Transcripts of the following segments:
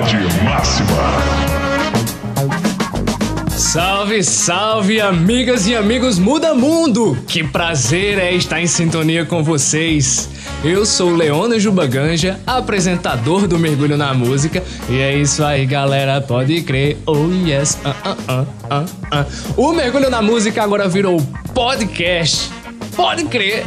Velocidade máxima. Salve, salve, amigas e amigos Muda Mundo! Que prazer é estar em sintonia com vocês. Eu sou Leona Jubaganja, apresentador do Mergulho na Música, e é isso aí, galera, pode crer. Oh yes, uh, uh, uh, uh, uh. O Mergulho na Música agora virou podcast. Pode crer!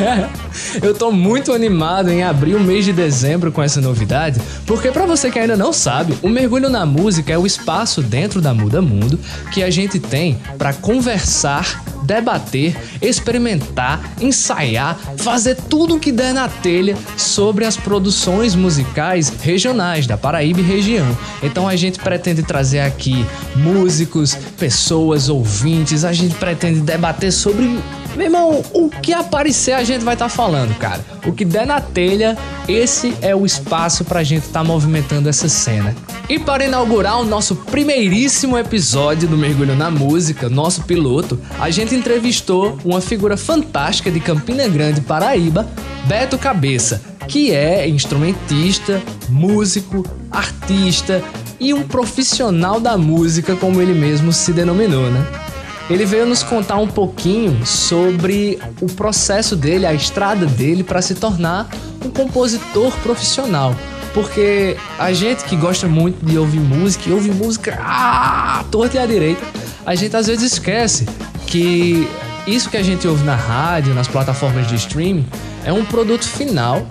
Eu tô muito animado em abrir o mês de dezembro com essa novidade, porque para você que ainda não sabe, o Mergulho na Música é o espaço dentro da Muda Mundo que a gente tem para conversar, debater, experimentar, ensaiar, fazer tudo o que der na telha sobre as produções musicais regionais da Paraíba e região. Então a gente pretende trazer aqui músicos, pessoas, ouvintes, a gente pretende debater sobre meu irmão, o que aparecer a gente vai estar tá falando, cara. O que der na telha, esse é o espaço pra gente estar tá movimentando essa cena. E para inaugurar o nosso primeiríssimo episódio do Mergulho na Música, nosso piloto, a gente entrevistou uma figura fantástica de Campina Grande, Paraíba, Beto Cabeça, que é instrumentista, músico, artista e um profissional da música, como ele mesmo se denominou, né? Ele veio nos contar um pouquinho sobre o processo dele, a estrada dele para se tornar um compositor profissional. Porque a gente que gosta muito de ouvir música, e ouve música ah, torta e à direita, a gente às vezes esquece que isso que a gente ouve na rádio, nas plataformas de streaming, é um produto final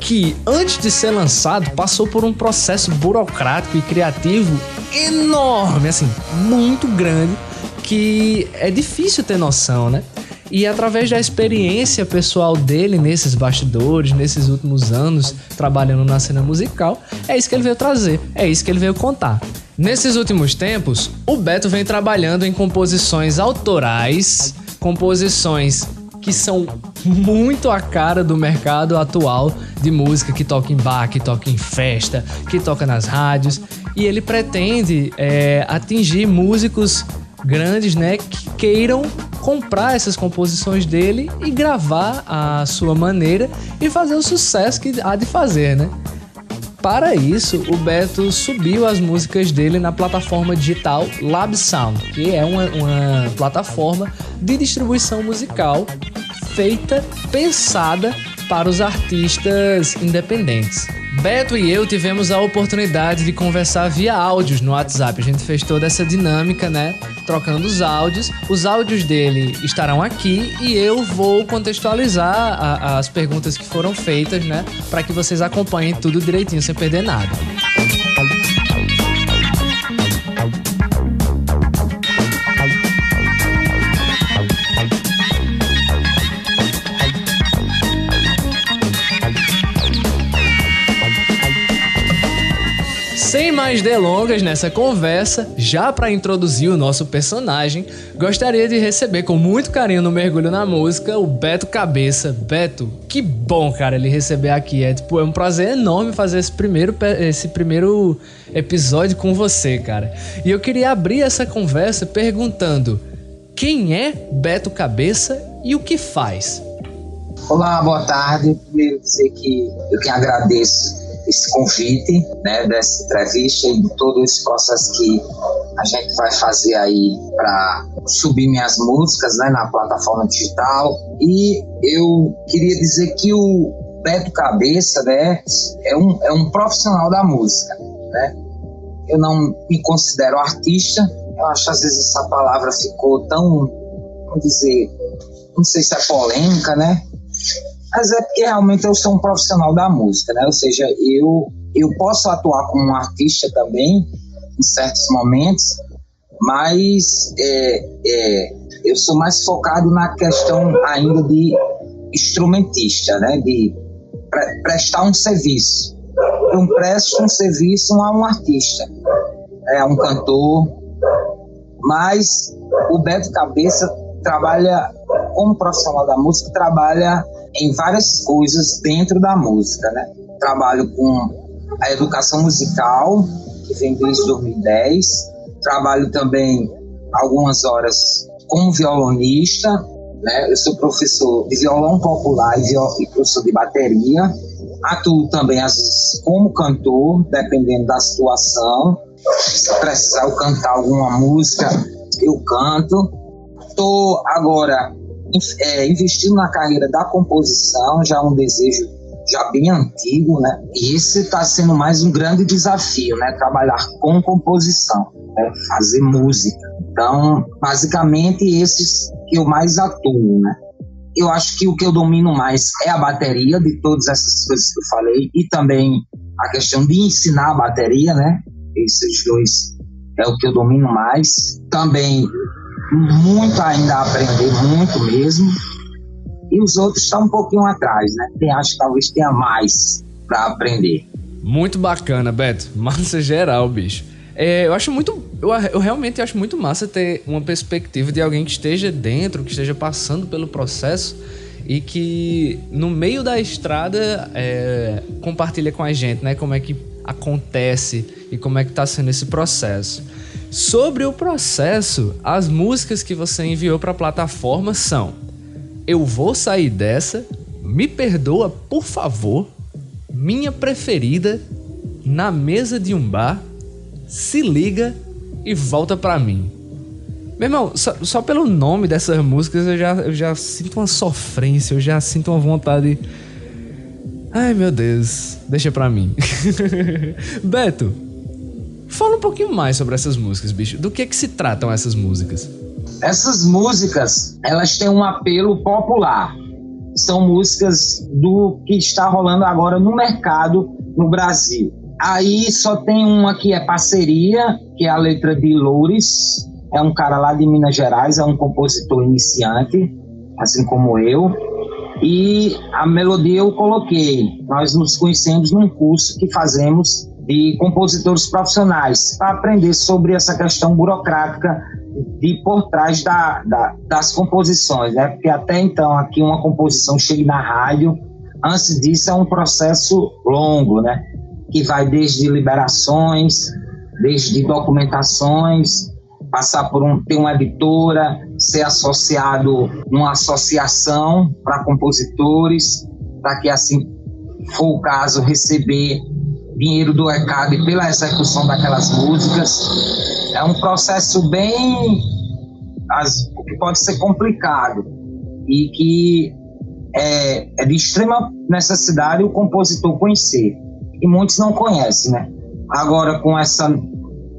que, antes de ser lançado, passou por um processo burocrático e criativo enorme, assim, muito grande que é difícil ter noção, né? E através da experiência pessoal dele nesses bastidores, nesses últimos anos trabalhando na cena musical, é isso que ele veio trazer, é isso que ele veio contar. Nesses últimos tempos, o Beto vem trabalhando em composições autorais, composições que são muito a cara do mercado atual de música que toca em bar, que toca em festa, que toca nas rádios. E ele pretende é, atingir músicos grandes, né, que queiram comprar essas composições dele e gravar a sua maneira e fazer o sucesso que há de fazer, né? Para isso, o Beto subiu as músicas dele na plataforma digital LabSound, que é uma, uma plataforma de distribuição musical feita, pensada para os artistas independentes. Beto e eu tivemos a oportunidade de conversar via áudios no WhatsApp. A gente fez toda essa dinâmica, né? Trocando os áudios. Os áudios dele estarão aqui e eu vou contextualizar a, as perguntas que foram feitas, né? Para que vocês acompanhem tudo direitinho, sem perder nada. Mais delongas nessa conversa, já para introduzir o nosso personagem, gostaria de receber com muito carinho no Mergulho na Música o Beto Cabeça. Beto, que bom, cara, ele receber aqui. É, tipo, é um prazer enorme fazer esse primeiro, esse primeiro episódio com você, cara. E eu queria abrir essa conversa perguntando: quem é Beto Cabeça e o que faz? Olá, boa tarde. Primeiro dizer que eu que agradeço esse convite, né, dessa entrevista e de todo esse processo que a gente vai fazer aí para subir minhas músicas, né, na plataforma digital. E eu queria dizer que o Beto Cabeça, né, é um, é um profissional da música, né? Eu não me considero artista, eu acho às vezes essa palavra ficou tão, vamos dizer, não sei se é polêmica, né? Mas é porque realmente eu sou um profissional da música, né? Ou seja, eu, eu posso atuar como um artista também, em certos momentos, mas é, é, eu sou mais focado na questão ainda de instrumentista, né? De pre prestar um serviço. Eu presto um serviço a um artista, é, a um cantor, mas o Beto Cabeça trabalha como profissional da música, trabalha em várias coisas dentro da música, né? Trabalho com a educação musical, que vem desde 2010. Trabalho também algumas horas como violonista, né? Eu sou professor de violão popular e, viol e professor de bateria. atuo também, às vezes, como cantor, dependendo da situação. Se precisar eu cantar alguma música, eu canto. Estou agora é, investindo na carreira da composição, já um desejo já bem antigo, né? E esse está sendo mais um grande desafio, né? Trabalhar com composição, né? fazer música. Então, basicamente, esses que eu mais atuo, né? Eu acho que o que eu domino mais é a bateria, de todas essas coisas que eu falei, e também a questão de ensinar a bateria, né? Esses dois é o que eu domino mais. Também muito ainda a aprender, muito mesmo. E os outros estão um pouquinho atrás, né? Tem, acho que talvez tenha mais para aprender. Muito bacana, Beto. Massa geral, bicho. É, eu acho muito. Eu, eu, realmente acho muito massa ter uma perspectiva de alguém que esteja dentro, que esteja passando pelo processo e que no meio da estrada é, compartilha com a gente, né? Como é que acontece e como é que tá sendo esse processo. Sobre o processo, as músicas que você enviou para a plataforma são Eu Vou Sair Dessa, Me Perdoa, por favor, Minha Preferida, Na Mesa de um Bar se liga e volta pra mim. Meu irmão, só, só, pelo nome dessas músicas eu já, eu já sinto uma sofrência, eu já sinto uma vontade. Ai meu Deus, deixa pra mim. Beto, fala um pouquinho mais sobre essas músicas, bicho. Do que que se tratam essas músicas? Essas músicas, elas têm um apelo popular. São músicas do que está rolando agora no mercado no Brasil. Aí só tem uma que é parceria, que é a letra de Loures, é um cara lá de Minas Gerais, é um compositor iniciante, assim como eu. E a melodia eu coloquei. Nós nos conhecemos num curso que fazemos de compositores profissionais para aprender sobre essa questão burocrática de por trás da, da, das composições, né? Porque até então aqui uma composição chega na rádio, antes disso é um processo longo, né? que vai desde liberações, desde documentações, passar por um, ter uma editora, ser associado numa associação para compositores, para que assim for o caso receber dinheiro do ECAD pela execução daquelas músicas. É um processo bem que pode ser complicado e que é, é de extrema necessidade o compositor conhecer e muitos não conhecem, né? Agora, com esse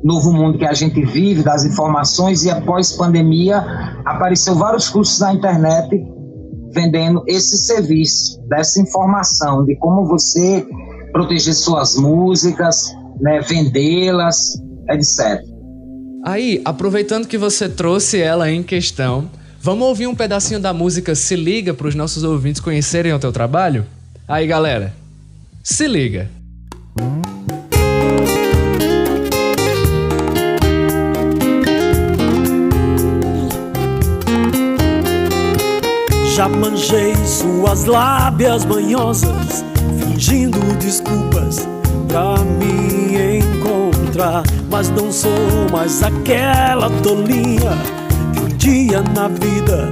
novo mundo que a gente vive, das informações, e após pandemia, apareceu vários cursos na internet vendendo esse serviço, dessa informação, de como você proteger suas músicas, né, vendê-las, etc. Aí, aproveitando que você trouxe ela em questão, vamos ouvir um pedacinho da música Se Liga para os nossos ouvintes conhecerem o teu trabalho? Aí, galera, se liga! Já manjei suas lábias manhosas, fingindo desculpas pra me encontrar. Mas não sou mais aquela tolinha que um dia na vida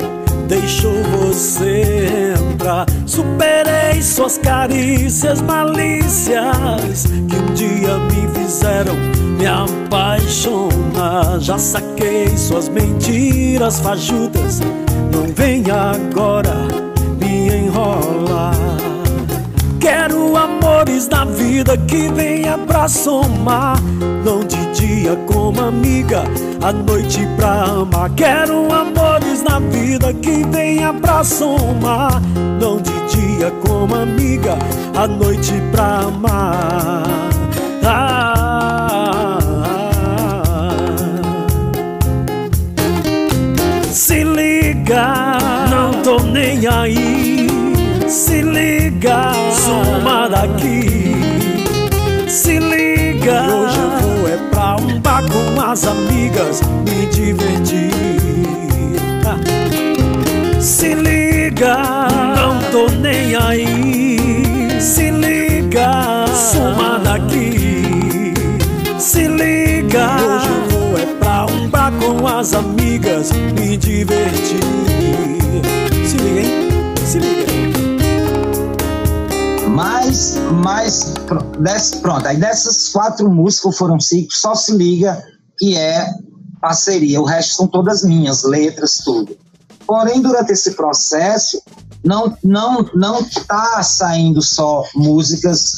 deixou você entrar. Superei suas carícias, malícias que um dia me fizeram me apaixonar. Já saquei suas mentiras fajutas não vem agora me enrolar. Quero amores na vida que venha pra somar. Não de dia como amiga, à noite pra amar. Quero amores na vida que venha pra somar. Não de dia como amiga, à noite pra amar. Ah, se liga, não tô nem aí. Se liga, suma daqui. Se liga, hoje eu vou é pra um bar com as amigas me divertir. Se liga, não tô nem aí. Se liga, suma daqui. Se liga, hoje eu vou é pra um bar com as amigas me divertir. Mas, mas pronto, aí dessas quatro músicas foram cinco, só se liga que é parceria. O resto são todas minhas, letras, tudo. Porém, durante esse processo, não não não está saindo só músicas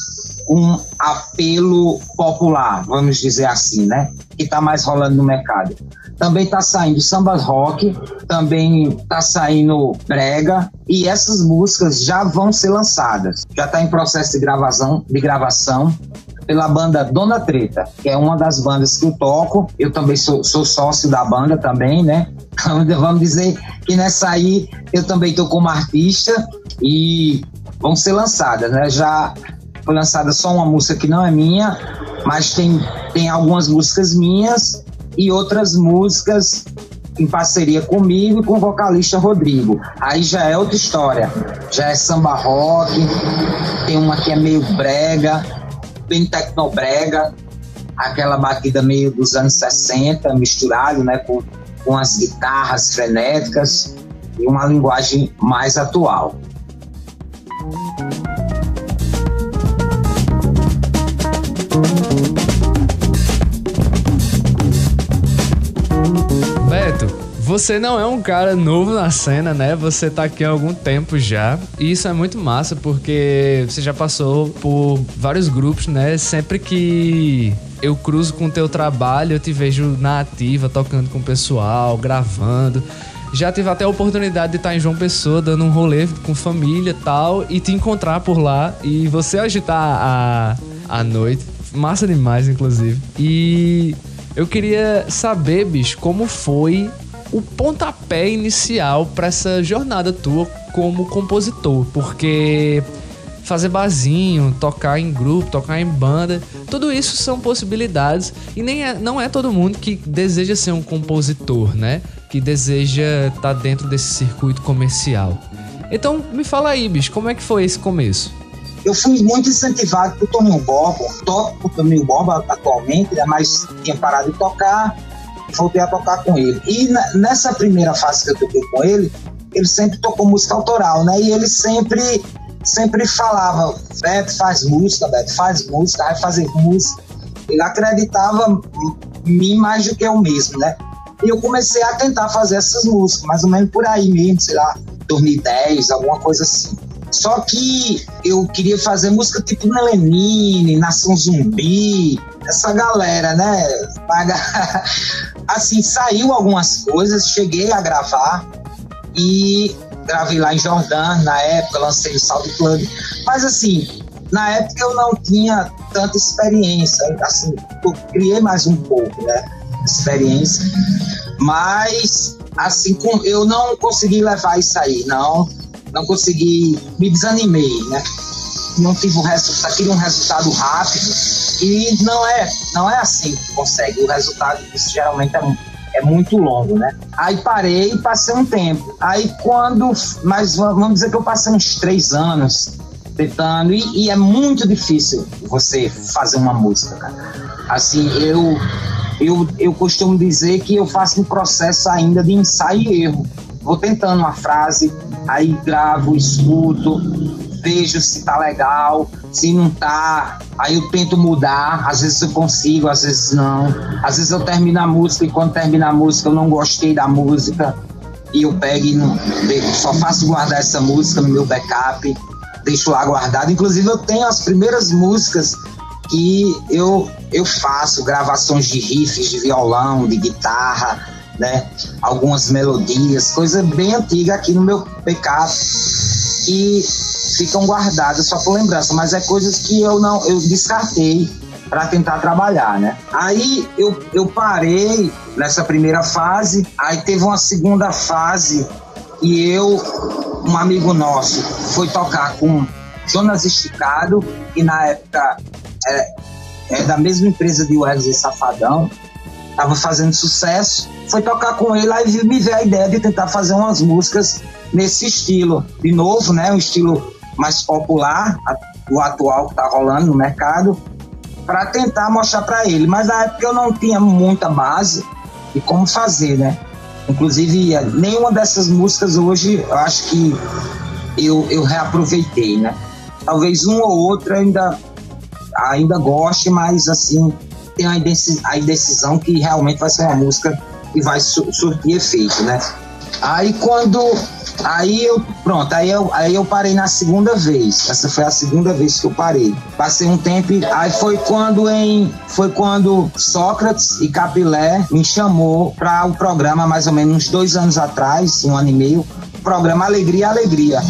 com apelo popular, vamos dizer assim, né? Que está mais rolando no mercado. Também está saindo samba rock, também está saindo brega e essas músicas já vão ser lançadas. Já está em processo de gravação, de gravação pela banda Dona Treta, que é uma das bandas que eu toco. Eu também sou, sou sócio da banda também, né? Vamos dizer que nessa aí eu também estou como artista e vão ser lançadas, né? Já foi lançada só uma música que não é minha, mas tem, tem algumas músicas minhas e outras músicas em parceria comigo e com o vocalista Rodrigo. Aí já é outra história. Já é samba rock, tem uma que é meio brega, bem tecnobrega, aquela batida meio dos anos 60, misturado né, com, com as guitarras frenéticas e uma linguagem mais atual. Você não é um cara novo na cena, né? Você tá aqui há algum tempo já. E isso é muito massa porque você já passou por vários grupos, né? Sempre que eu cruzo com o teu trabalho, eu te vejo na ativa, tocando com o pessoal, gravando. Já tive até a oportunidade de estar em João Pessoa, dando um rolê com família e tal, e te encontrar por lá e você agitar a, a noite. Massa demais, inclusive. E eu queria saber, bicho, como foi o pontapé inicial para essa jornada tua como compositor, porque fazer barzinho, tocar em grupo, tocar em banda, tudo isso são possibilidades e nem é, não é todo mundo que deseja ser um compositor, né? Que deseja estar tá dentro desse circuito comercial. Então, me fala aí, bicho, como é que foi esse começo? Eu fui muito incentivado por Toninho Borba, toco por Toninho Borba atualmente, né, mas tinha parado de tocar, voltei a tocar com ele. E nessa primeira fase que eu toquei com ele, ele sempre tocou música autoral, né? E ele sempre sempre falava, Beto faz música, Beto faz música, vai fazer música. Ele acreditava em mim mais do que eu mesmo, né? E eu comecei a tentar fazer essas músicas, mais ou menos por aí mesmo, sei lá, 2010, alguma coisa assim. Só que eu queria fazer música tipo Melenine, Nação Zumbi, essa galera, né? Assim, saiu algumas coisas, cheguei a gravar e gravei lá em Jordão, na época, lancei o Club. Mas assim, na época eu não tinha tanta experiência, assim, eu criei mais um pouco, né? Experiência. Mas, assim, eu não consegui levar isso aí, não não consegui, me desanimei, né? Não tive um resultado, queria um resultado rápido e não é, não é assim que consegue. O resultado isso geralmente é, é muito longo, né? Aí parei e passei um tempo. Aí quando, mas vamos dizer que eu passei uns três anos tentando e, e é muito difícil você fazer uma música, cara. Assim, eu eu, eu costumo dizer que eu faço um processo ainda de ensaio e erro vou tentando uma frase, aí gravo, escuto, vejo se tá legal, se não tá, aí eu tento mudar, às vezes eu consigo, às vezes não. Às vezes eu termino a música e quando termina a música eu não gostei da música e eu pego e não, só faço guardar essa música no meu backup, deixo lá guardado. Inclusive eu tenho as primeiras músicas que eu, eu faço gravações de riffs de violão, de guitarra, né? Algumas melodias, coisa bem antiga aqui no meu backup e ficam guardadas só por lembrança, mas é coisas que eu não eu descartei para tentar trabalhar, né? Aí eu, eu parei nessa primeira fase, aí teve uma segunda fase e eu, um amigo nosso, foi tocar com Jonas Esticado, que na época é, é da mesma empresa de Wesley Safadão, tava fazendo sucesso, foi tocar com ele, aí me veio a ideia de tentar fazer umas músicas nesse estilo. De novo, né, um estilo mais popular, o atual que tá rolando no mercado, para tentar mostrar para ele. Mas na época eu não tinha muita base de como fazer, né? Inclusive, nenhuma dessas músicas hoje eu acho que eu, eu reaproveitei, né? talvez um ou outro ainda, ainda goste, mas assim, tem a indecisão que realmente vai ser uma música que vai surtir efeito, né? Aí quando Aí eu, pronto, aí eu, aí eu parei na segunda vez. Essa foi a segunda vez que eu parei. Passei um tempo, aí foi quando em foi quando Sócrates e Capilé me chamou para o um programa mais ou menos uns dois anos atrás, um ano e meio, programa Alegria Alegria.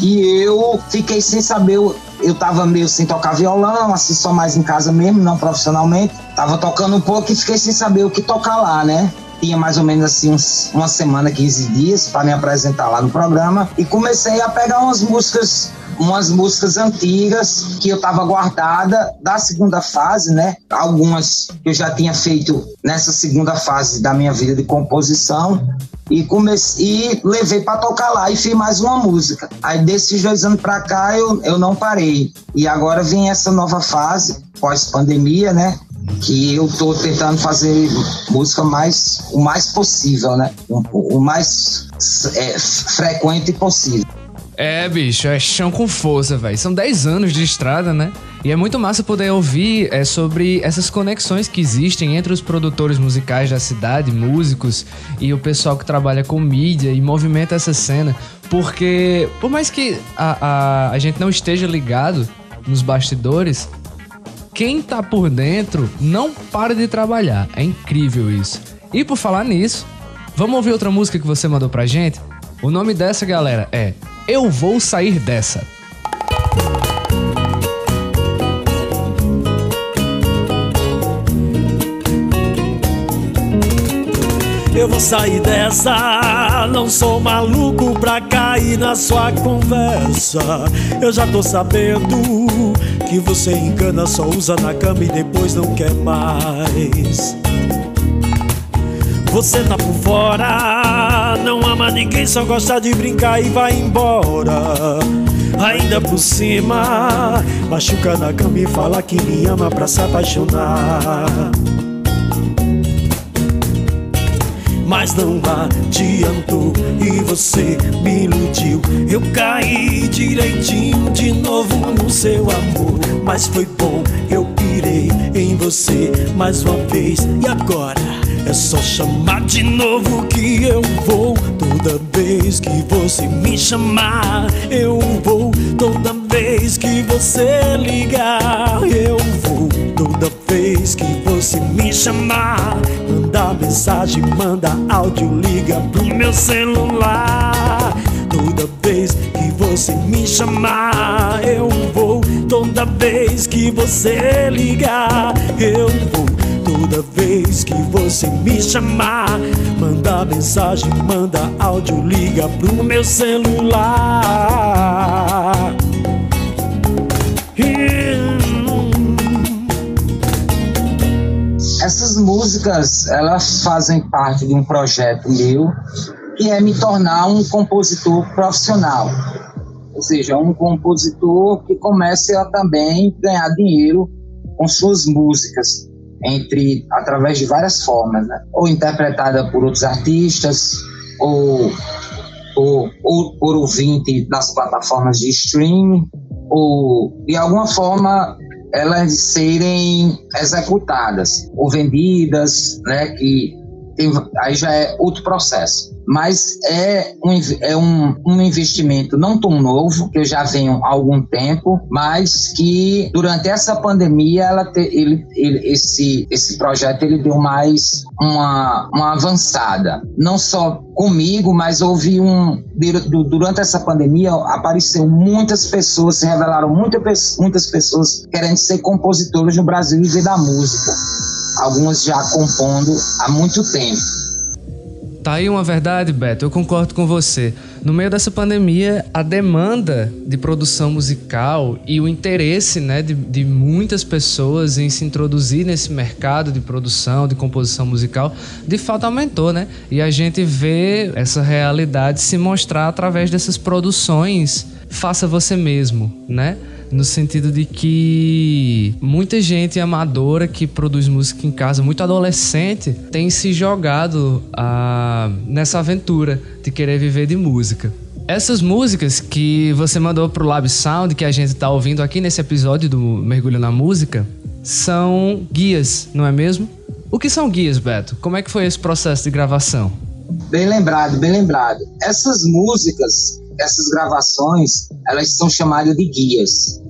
E eu fiquei sem saber, eu, tava meio sem tocar violão, assim, só mais em casa mesmo, não profissionalmente. Tava tocando um pouco e fiquei sem saber o que tocar lá, né? Tinha mais ou menos assim uns, uma semana, 15 dias para me apresentar lá no programa e comecei a pegar umas músicas umas músicas antigas que eu tava guardada da segunda fase, né? Algumas que eu já tinha feito nessa segunda fase da minha vida de composição e comecei e levei para tocar lá e fiz mais uma música. Aí desses dois anos para cá eu, eu não parei. E agora vem essa nova fase pós pandemia, né? Que eu tô tentando fazer música mais o mais possível, né? O, o mais é, frequente possível. É, bicho, é chão com força, velho. São 10 anos de estrada, né? E é muito massa poder ouvir é, sobre essas conexões que existem entre os produtores musicais da cidade, músicos e o pessoal que trabalha com mídia e movimenta essa cena. Porque, por mais que a, a, a gente não esteja ligado nos bastidores, quem tá por dentro não para de trabalhar. É incrível isso. E por falar nisso, vamos ouvir outra música que você mandou pra gente? O nome dessa, galera, é Eu Vou Sair Dessa. Eu vou sair dessa, não sou maluco pra cair na sua conversa. Eu já tô sabendo que você engana, só usa na cama e depois não quer mais. Você tá por fora, não ama ninguém, só gosta de brincar e vai embora. Ainda por cima, machuca na cama e fala que me ama pra se apaixonar. mas não adiantou e você me iludiu. Eu caí direitinho de novo no seu amor, mas foi bom, eu pirei em você mais uma vez. E agora é só chamar de novo que eu vou. Toda vez que você me chamar, eu vou. Toda vez que você ligar, eu vou. Toda vez que você me chamar, manda mensagem, manda áudio, liga pro meu celular. Você me chamar, eu vou. Toda vez que você ligar, eu vou. Toda vez que você me chamar, manda mensagem, manda áudio, liga pro meu celular. Essas músicas, elas fazem parte de um projeto meu, que é me tornar um compositor profissional. Ou seja, um compositor que comece a também ganhar dinheiro com suas músicas, entre através de várias formas, né? ou interpretada por outros artistas, ou, ou, ou por ouvinte nas plataformas de streaming, ou de alguma forma elas serem executadas ou vendidas, né, que tem, aí já é outro processo. Mas é um, é um, um investimento não tão novo, que eu já venho há algum tempo, mas que durante essa pandemia ela te, ele, ele, esse, esse projeto ele deu mais uma, uma avançada. Não só comigo, mas houve um. Durante essa pandemia apareceu muitas pessoas, se revelaram muita, muitas pessoas querendo ser compositores no Brasil e viver da música algumas já compondo há muito tempo. Tá aí uma verdade, Beto, eu concordo com você. No meio dessa pandemia, a demanda de produção musical e o interesse né, de, de muitas pessoas em se introduzir nesse mercado de produção, de composição musical, de fato aumentou, né? E a gente vê essa realidade se mostrar através dessas produções faça você mesmo, né? No sentido de que muita gente amadora que produz música em casa, muito adolescente, tem se jogado ah, nessa aventura de querer viver de música. essas músicas que você mandou pro Lab Sound, que a gente tá ouvindo aqui nesse episódio do Mergulho na Música, são guias, não é mesmo? O que são guias, Beto? Como é que foi esse processo de gravação? Bem lembrado, bem lembrado. Essas músicas, essas gravações, elas são chamadas de guias.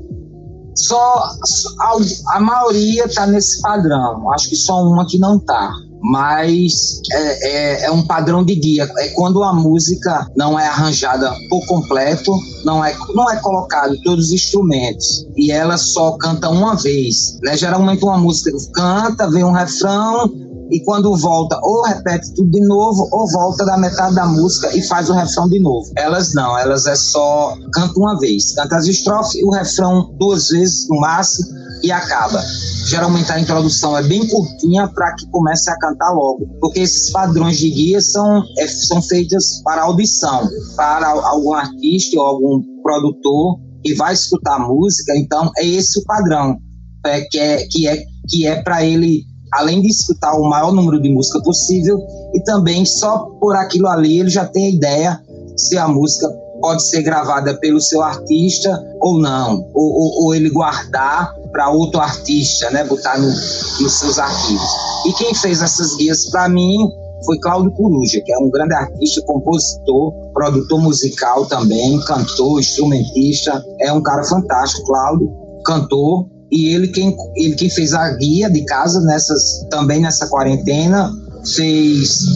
Só a, a maioria está nesse padrão. Acho que só uma que não tá mas é, é, é, um padrão de guia. É quando a música não é arranjada por completo, não é, não é colocado todos os instrumentos e ela só canta uma vez. Né? Geralmente uma música canta, vem um refrão e quando volta ou repete tudo de novo ou volta da metade da música e faz o refrão de novo. Elas não, elas é só canta uma vez, canta as estrofes e o refrão duas vezes no máximo e acaba. Geralmente a introdução é bem curtinha para que comece a cantar logo, porque esses padrões de guia são, é, são feitos para audição, para algum artista ou algum produtor que vai escutar a música, então é esse o padrão, é, que é, que é, que é para ele, além de escutar o maior número de música possível, e também só por aquilo ali ele já tem a ideia se a música pode ser gravada pelo seu artista ou não, ou, ou, ou ele guardar para outro artista, né, botar no, nos seus arquivos. E quem fez essas guias para mim foi Cláudio Coruja, que é um grande artista, compositor, produtor musical também, cantor, instrumentista, é um cara fantástico, Cláudio, cantor, e ele quem, ele quem fez a guia de casa nessas também nessa quarentena, fez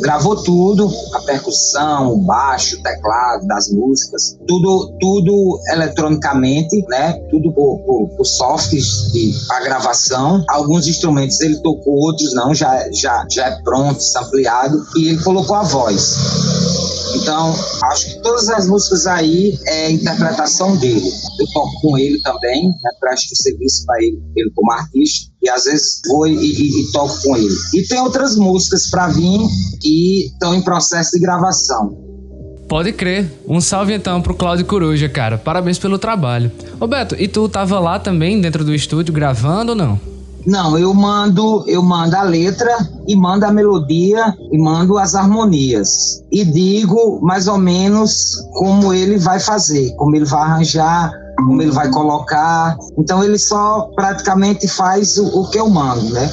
gravou tudo, a percussão, o baixo, o teclado das músicas, tudo, tudo eletronicamente, né? Tudo por, por, por softs de a gravação. Alguns instrumentos ele tocou, outros não, já, já, já é pronto, ampliado e ele colocou a voz. Então, acho que todas as músicas aí é interpretação dele. Eu toco com ele também, né, presto serviço para ele, ele como artista, e às vezes vou e, e, e toco com ele. E tem outras músicas para vir que estão em processo de gravação. Pode crer. Um salve então pro Cláudio Coruja, cara. Parabéns pelo trabalho. Roberto, e tu tava lá também dentro do estúdio gravando ou não? Não, eu mando, eu mando a letra e mando a melodia e mando as harmonias e digo mais ou menos como ele vai fazer, como ele vai arranjar, como ele vai colocar. Então ele só praticamente faz o, o que eu mando, né?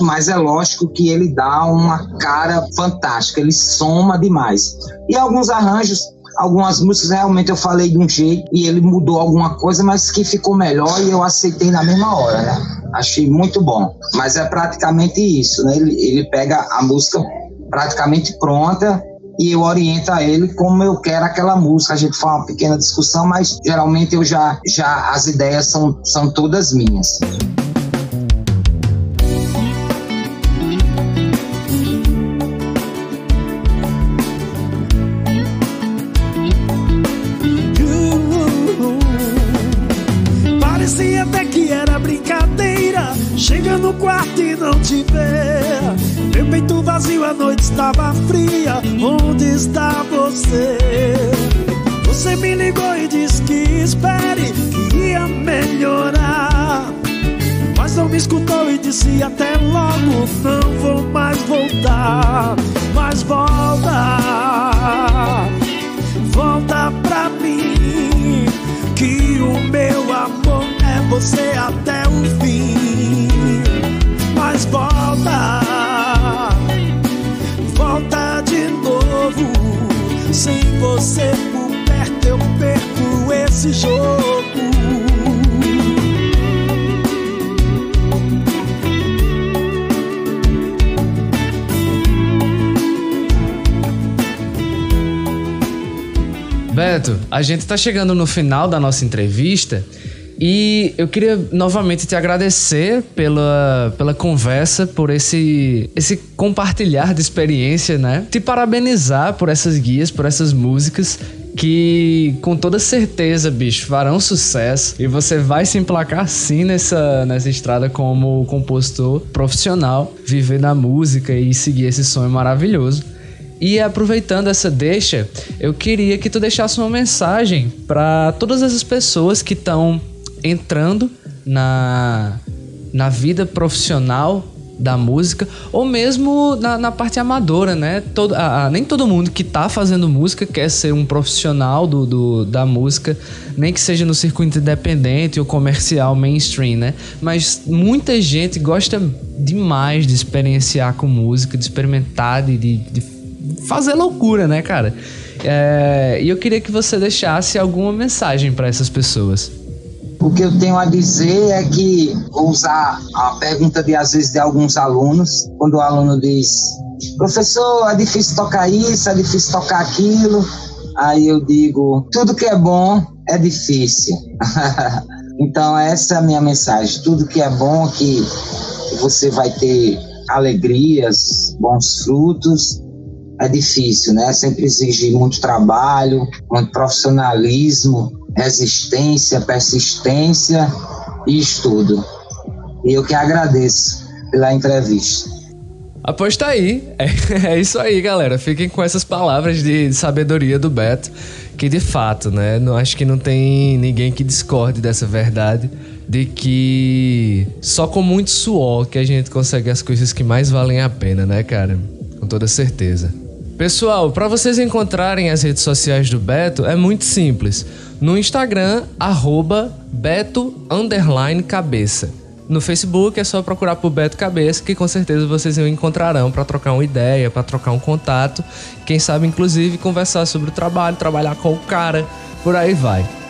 Mas é lógico que ele dá uma cara fantástica, ele soma demais. E alguns arranjos algumas músicas realmente eu falei de um jeito e ele mudou alguma coisa, mas que ficou melhor e eu aceitei na mesma hora, né? Achei muito bom. Mas é praticamente isso, né? Ele, ele pega a música praticamente pronta e eu oriento a ele como eu quero aquela música. A gente faz uma pequena discussão, mas geralmente eu já, já as ideias são, são todas minhas. A noite estava fria. Onde está você? Você me ligou e disse que espere, que ia melhorar. Mas não me escutou e disse até logo. Não vou mais voltar. Mas volta, volta pra mim. Que o meu amor é você até. Mas volta. Sem você por perto eu perco esse jogo. Beto, a gente tá chegando no final da nossa entrevista e eu queria novamente te agradecer pela, pela conversa, por esse, esse compartilhar de experiência, né? Te parabenizar por essas guias, por essas músicas que com toda certeza, bicho, farão sucesso e você vai se emplacar sim nessa, nessa estrada como compositor profissional, viver na música e seguir esse sonho maravilhoso. E aproveitando essa deixa, eu queria que tu deixasse uma mensagem para todas essas pessoas que estão entrando na, na vida profissional da música, ou mesmo na, na parte amadora, né? Todo, a, a, nem todo mundo que tá fazendo música quer ser um profissional do, do, da música, nem que seja no circuito independente ou comercial mainstream, né? Mas muita gente gosta demais de experienciar com música, de experimentar, de, de, de fazer loucura, né, cara? É, e eu queria que você deixasse alguma mensagem para essas pessoas. O que eu tenho a dizer é que vou usar a pergunta de às vezes de alguns alunos, quando o aluno diz: "Professor, é difícil tocar isso, é difícil tocar aquilo". Aí eu digo: "Tudo que é bom é difícil". então essa é a minha mensagem. Tudo que é bom que você vai ter alegrias, bons frutos, é difícil, né? Sempre exige muito trabalho, muito profissionalismo, resistência, persistência e estudo. E eu que agradeço pela entrevista. Após tá aí. É, é, isso aí, galera. Fiquem com essas palavras de sabedoria do Beto, que de fato, né? Não acho que não tem ninguém que discorde dessa verdade de que só com muito suor que a gente consegue as coisas que mais valem a pena, né, cara? Com toda certeza. Pessoal, para vocês encontrarem as redes sociais do Beto é muito simples. No Instagram, arroba Beto Cabeça. No Facebook é só procurar por Beto Cabeça, que com certeza vocês encontrarão para trocar uma ideia, para trocar um contato. Quem sabe, inclusive, conversar sobre o trabalho, trabalhar com o cara, por aí vai.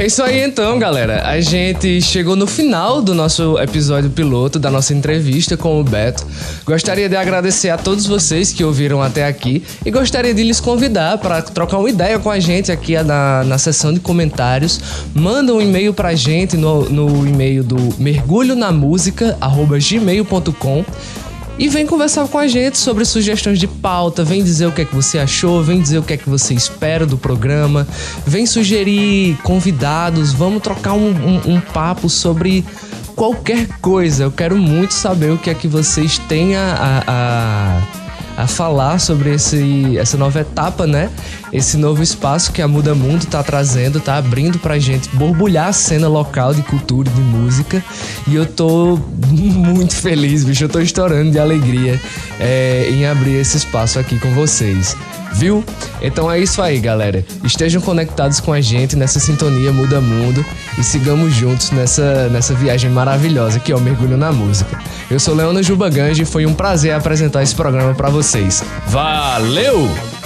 É isso aí então, galera. A gente chegou no final do nosso episódio piloto, da nossa entrevista com o Beto. Gostaria de agradecer a todos vocês que ouviram até aqui e gostaria de lhes convidar para trocar uma ideia com a gente aqui na, na seção de comentários. Manda um e-mail pra gente no, no e-mail do mergulho na música, gmail.com e vem conversar com a gente sobre sugestões de pauta, vem dizer o que é que você achou, vem dizer o que é que você espera do programa, vem sugerir convidados, vamos trocar um, um, um papo sobre qualquer coisa. Eu quero muito saber o que é que vocês têm a, a, a falar sobre esse, essa nova etapa, né? Esse novo espaço que a Muda Mundo tá trazendo, tá abrindo pra gente borbulhar a cena local de cultura e de música. E eu tô muito feliz, bicho. Eu tô estourando de alegria é, em abrir esse espaço aqui com vocês. Viu? Então é isso aí, galera. Estejam conectados com a gente nessa sintonia Muda Mundo e sigamos juntos nessa, nessa viagem maravilhosa que é o Mergulho na Música. Eu sou Leona Juba Gange e foi um prazer apresentar esse programa para vocês. Valeu!